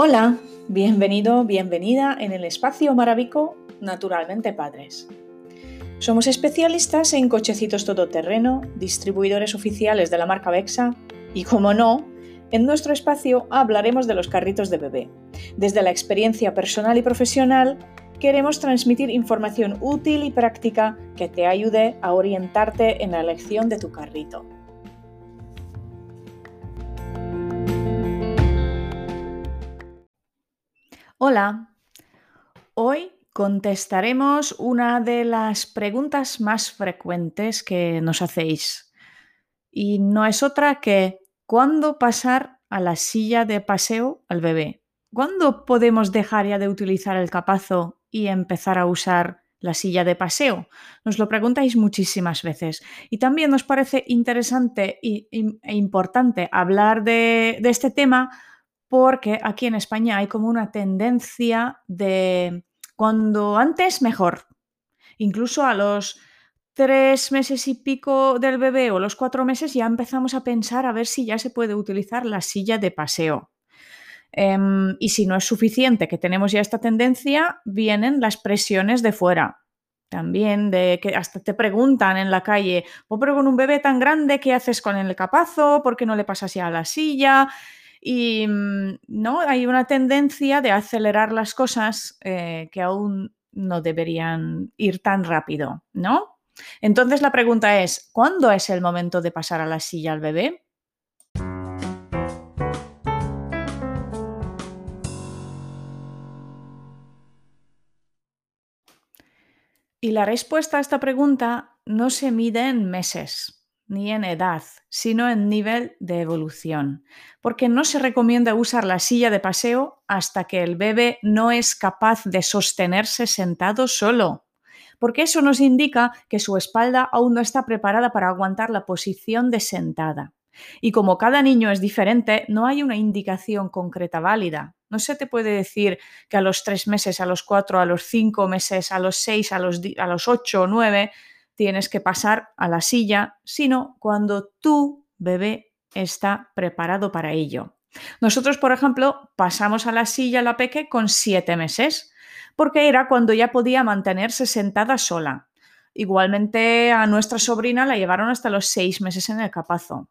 Hola, bienvenido, bienvenida en el espacio maravico Naturalmente Padres. Somos especialistas en cochecitos todoterreno, distribuidores oficiales de la marca Vexa y, como no, en nuestro espacio hablaremos de los carritos de bebé. Desde la experiencia personal y profesional, queremos transmitir información útil y práctica que te ayude a orientarte en la elección de tu carrito. Hola, hoy contestaremos una de las preguntas más frecuentes que nos hacéis y no es otra que ¿cuándo pasar a la silla de paseo al bebé? ¿Cuándo podemos dejar ya de utilizar el capazo y empezar a usar la silla de paseo? Nos lo preguntáis muchísimas veces y también nos parece interesante e importante hablar de, de este tema porque aquí en España hay como una tendencia de cuando antes mejor. Incluso a los tres meses y pico del bebé o los cuatro meses ya empezamos a pensar a ver si ya se puede utilizar la silla de paseo. Em, y si no es suficiente que tenemos ya esta tendencia, vienen las presiones de fuera. También de que hasta te preguntan en la calle, oh, pero con un bebé tan grande, ¿qué haces con el capazo? ¿Por qué no le pasas ya a la silla? Y mm, no, hay una tendencia de acelerar las cosas eh, que aún no deberían ir tan rápido, ¿no? Entonces la pregunta es, ¿cuándo es el momento de pasar a la silla al bebé? Y la respuesta a esta pregunta no se mide en meses, ni en edad, sino en nivel de evolución, porque no se recomienda usar la silla de paseo hasta que el bebé no es capaz de sostenerse sentado solo, porque eso nos indica que su espalda aún no está preparada para aguantar la posición de sentada. Y como cada niño es diferente, no hay una indicación concreta válida. No se te puede decir que a los tres meses, a los cuatro, a los cinco meses, a los seis, a los, a los ocho o nueve tienes que pasar a la silla, sino cuando tu bebé está preparado para ello. Nosotros, por ejemplo, pasamos a la silla la peque con siete meses, porque era cuando ya podía mantenerse sentada sola. Igualmente a nuestra sobrina la llevaron hasta los seis meses en el capazo.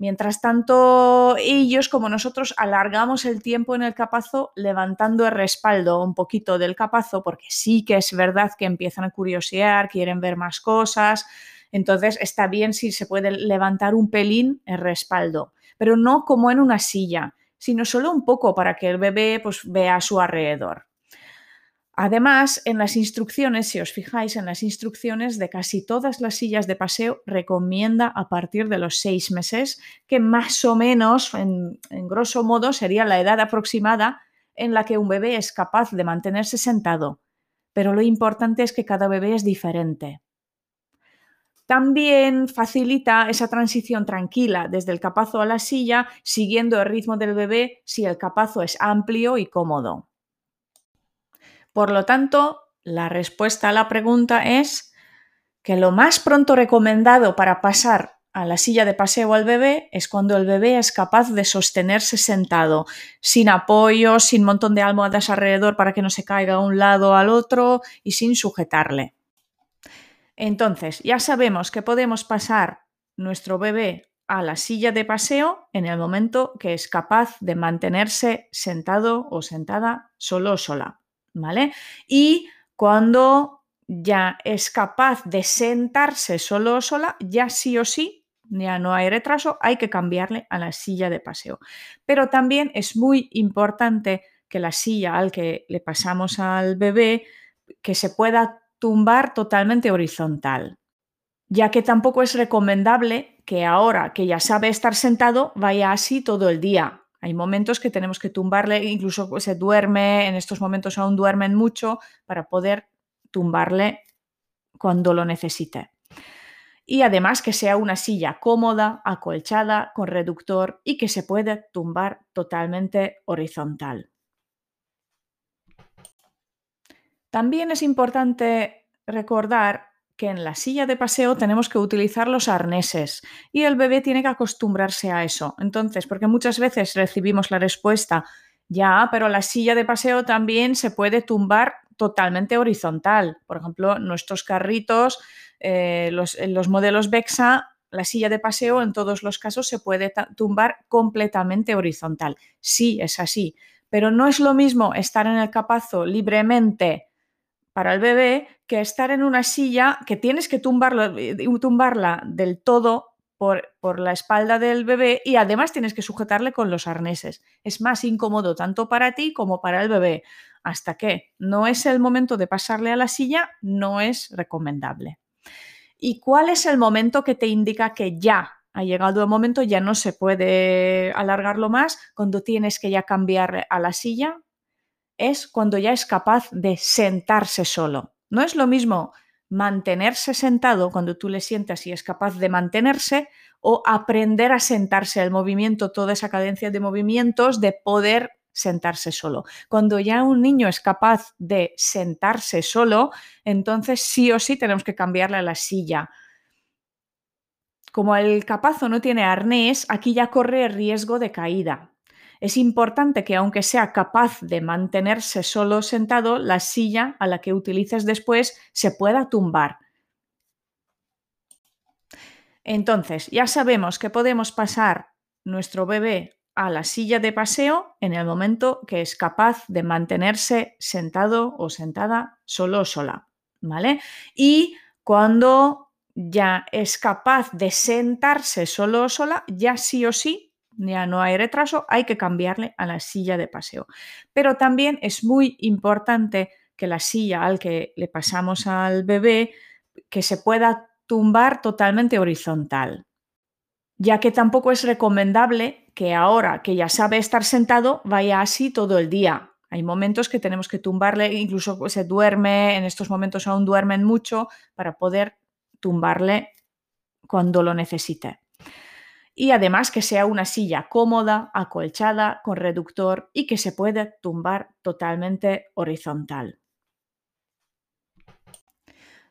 Mientras tanto, ellos, como nosotros, alargamos el tiempo en el capazo levantando el respaldo un poquito del capazo, porque sí que es verdad que empiezan a curiosear, quieren ver más cosas. Entonces, está bien si se puede levantar un pelín el respaldo, pero no como en una silla, sino solo un poco para que el bebé pues, vea a su alrededor. Además, en las instrucciones, si os fijáis en las instrucciones de casi todas las sillas de paseo, recomienda a partir de los seis meses, que más o menos, en, grosso modo, sería la edad aproximada en la que un bebé es capaz de mantenerse sentado. Pero lo importante es que cada bebé es diferente. También facilita esa transición tranquila desde el capazo a la silla, siguiendo el ritmo del bebé si el capazo es amplio y cómodo. Por lo tanto, la respuesta a la pregunta es que lo más pronto recomendado para pasar a la silla de paseo al bebé es cuando el bebé es capaz de sostenerse sentado, sin apoyo, sin montón de almohadas alrededor para que no se caiga a un lado al otro y sin sujetarle. Entonces, ya sabemos que podemos pasar nuestro bebé a la silla de paseo en el momento que es capaz de mantenerse sentado o sentada solo o sola. Y cuando ya es capaz de sentarse solo o sola, ya sí o sí, ya no hay retraso, hay que cambiarle a la silla de paseo. Pero también es muy importante que la silla al que le pasamos al bebé, que se pueda tumbar totalmente horizontal, ya que tampoco es recomendable que ahora que ya sabe estar sentado vaya así todo el día, hay momentos que tenemos que tumbarle, incluso pues, se duerme, en estos momentos aún duermen mucho, para poder tumbarle cuando lo necesite. Y además que sea una silla cómoda, acolchada, con reductor y que se pueda tumbar totalmente horizontal. También es importante recordar que en la silla de paseo tenemos que utilizar los arneses y el bebé tiene que acostumbrarse a eso. Entonces, porque muchas veces recibimos la respuesta, Ya, pero la silla de paseo también se puede tumbar totalmente horizontal. Por ejemplo, nuestros carritos, eh, los, los modelos Bexa la silla de paseo en todos los casos se puede tumbar completamente horizontal. Sí, es así, pero no es lo mismo estar en el capazo libremente para el bebé que estar en una silla que tienes que tumbarla, eh, tumbarla del todo por, por, la espalda del bebé y además tienes que sujetarle con los arneses. Es más incómodo tanto para ti como para el bebé. Hasta que no es el momento de pasarle a la silla, no es recomendable. ¿Y cuál es el momento que te indica que ya ha llegado el momento, ya no se puede alargarlo más, cuando tienes que ya cambiar a la silla? Es cuando ya es capaz de sentarse solo. No es lo mismo mantenerse sentado cuando tú le sientas y es capaz de mantenerse o aprender a sentarse el movimiento, toda esa cadencia de movimientos, de poder sentarse solo. Cuando ya un niño es capaz de sentarse solo, entonces sí o sí tenemos que cambiarle a la silla. Como el capazo no tiene arnés, aquí ya corre riesgo de caída. Es importante que aunque sea capaz de mantenerse solo sentado, la silla a la que utilices después se pueda tumbar. Entonces, ya sabemos que podemos pasar nuestro bebé a la silla de paseo en el momento que es capaz de mantenerse sentado o sentada solo o sola, ¿vale? Y cuando ya es capaz de sentarse solo o sola, ya sí o sí, ya no hay retraso, hay que cambiarle a la silla de paseo. Pero también es muy importante que la silla al que le pasamos al bebé, que se pueda tumbar totalmente horizontal, ya que tampoco es recomendable que ahora que ya sabe estar sentado vaya así todo el día. Hay momentos que tenemos que tumbarle, incluso se duerme, en estos momentos aún duermen mucho, para poder tumbarle cuando lo necesite. Y además que sea una silla cómoda, acolchada, con reductor y que se puede tumbar totalmente horizontal.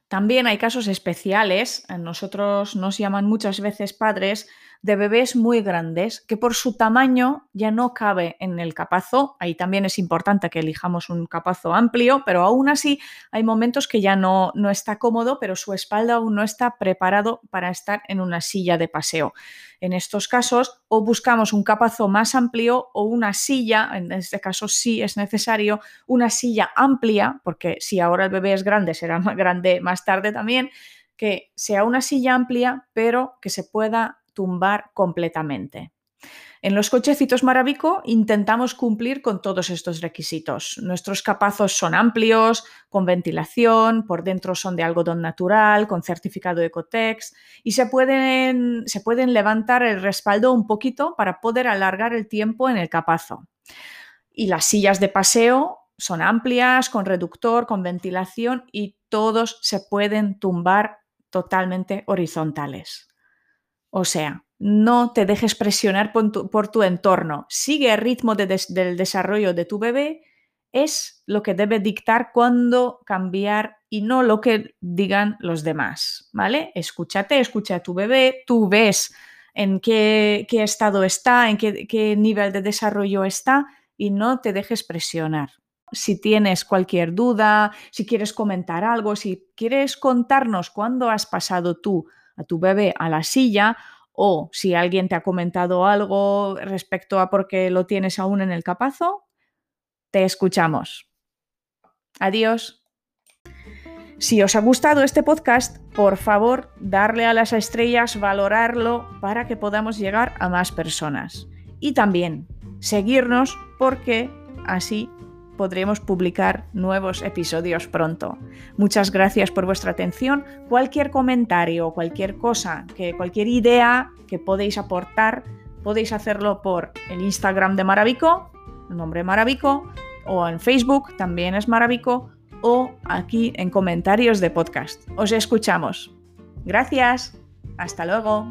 También hay casos especiales, nosotros nos llaman muchas veces padres, de bebés muy grandes que por su tamaño ya no cabe en el capazo. Ahí también es importante que elijamos un capazo amplio, pero aún así hay momentos que ya no, no está cómodo, pero su espalda aún no está preparado para estar en una silla de paseo. En estos casos, o buscamos un capazo más amplio o una silla, en este caso sí es necesario, una silla amplia, porque si ahora el bebé es grande, será más grande más tarde también, que sea una silla amplia, pero que se pueda tumbar completamente. En los cochecitos Maravico intentamos cumplir con todos estos requisitos. Nuestros capazos son amplios, con ventilación, por dentro son de algodón natural, con certificado Ecotex y se pueden, se pueden levantar el respaldo un poquito para poder alargar el tiempo en el capazo. Y las sillas de paseo son amplias, con reductor, con ventilación y todos se pueden tumbar totalmente horizontales. O sea, no te dejes presionar por tu, entorno. Sigue el ritmo del desarrollo de tu bebé. Es lo que debe dictar cuándo cambiar y no lo que digan los demás. ¿Vale? Escúchate, escucha a tu bebé. Tú ves en qué, estado está, en qué nivel de desarrollo está y no te dejes presionar. Si tienes cualquier duda, si quieres comentar algo, si quieres contarnos cuándo has pasado tú a tu bebé a la silla o si alguien te ha comentado algo respecto a por qué lo tienes aún en el capazo, te escuchamos. Adiós. Si os ha gustado este podcast, por favor, darle a las estrellas, valorarlo para que podamos llegar a más personas. Y también seguirnos porque así podremos publicar nuevos episodios pronto. Muchas gracias por vuestra atención. Cualquier comentario, cualquier cosa, que cualquier idea que podéis aportar, podéis hacerlo por el Instagram de Maravico, el nombre Maravico, o en Facebook, también es Maravico, o aquí en comentarios de podcast. Os escuchamos. Gracias. Hasta luego.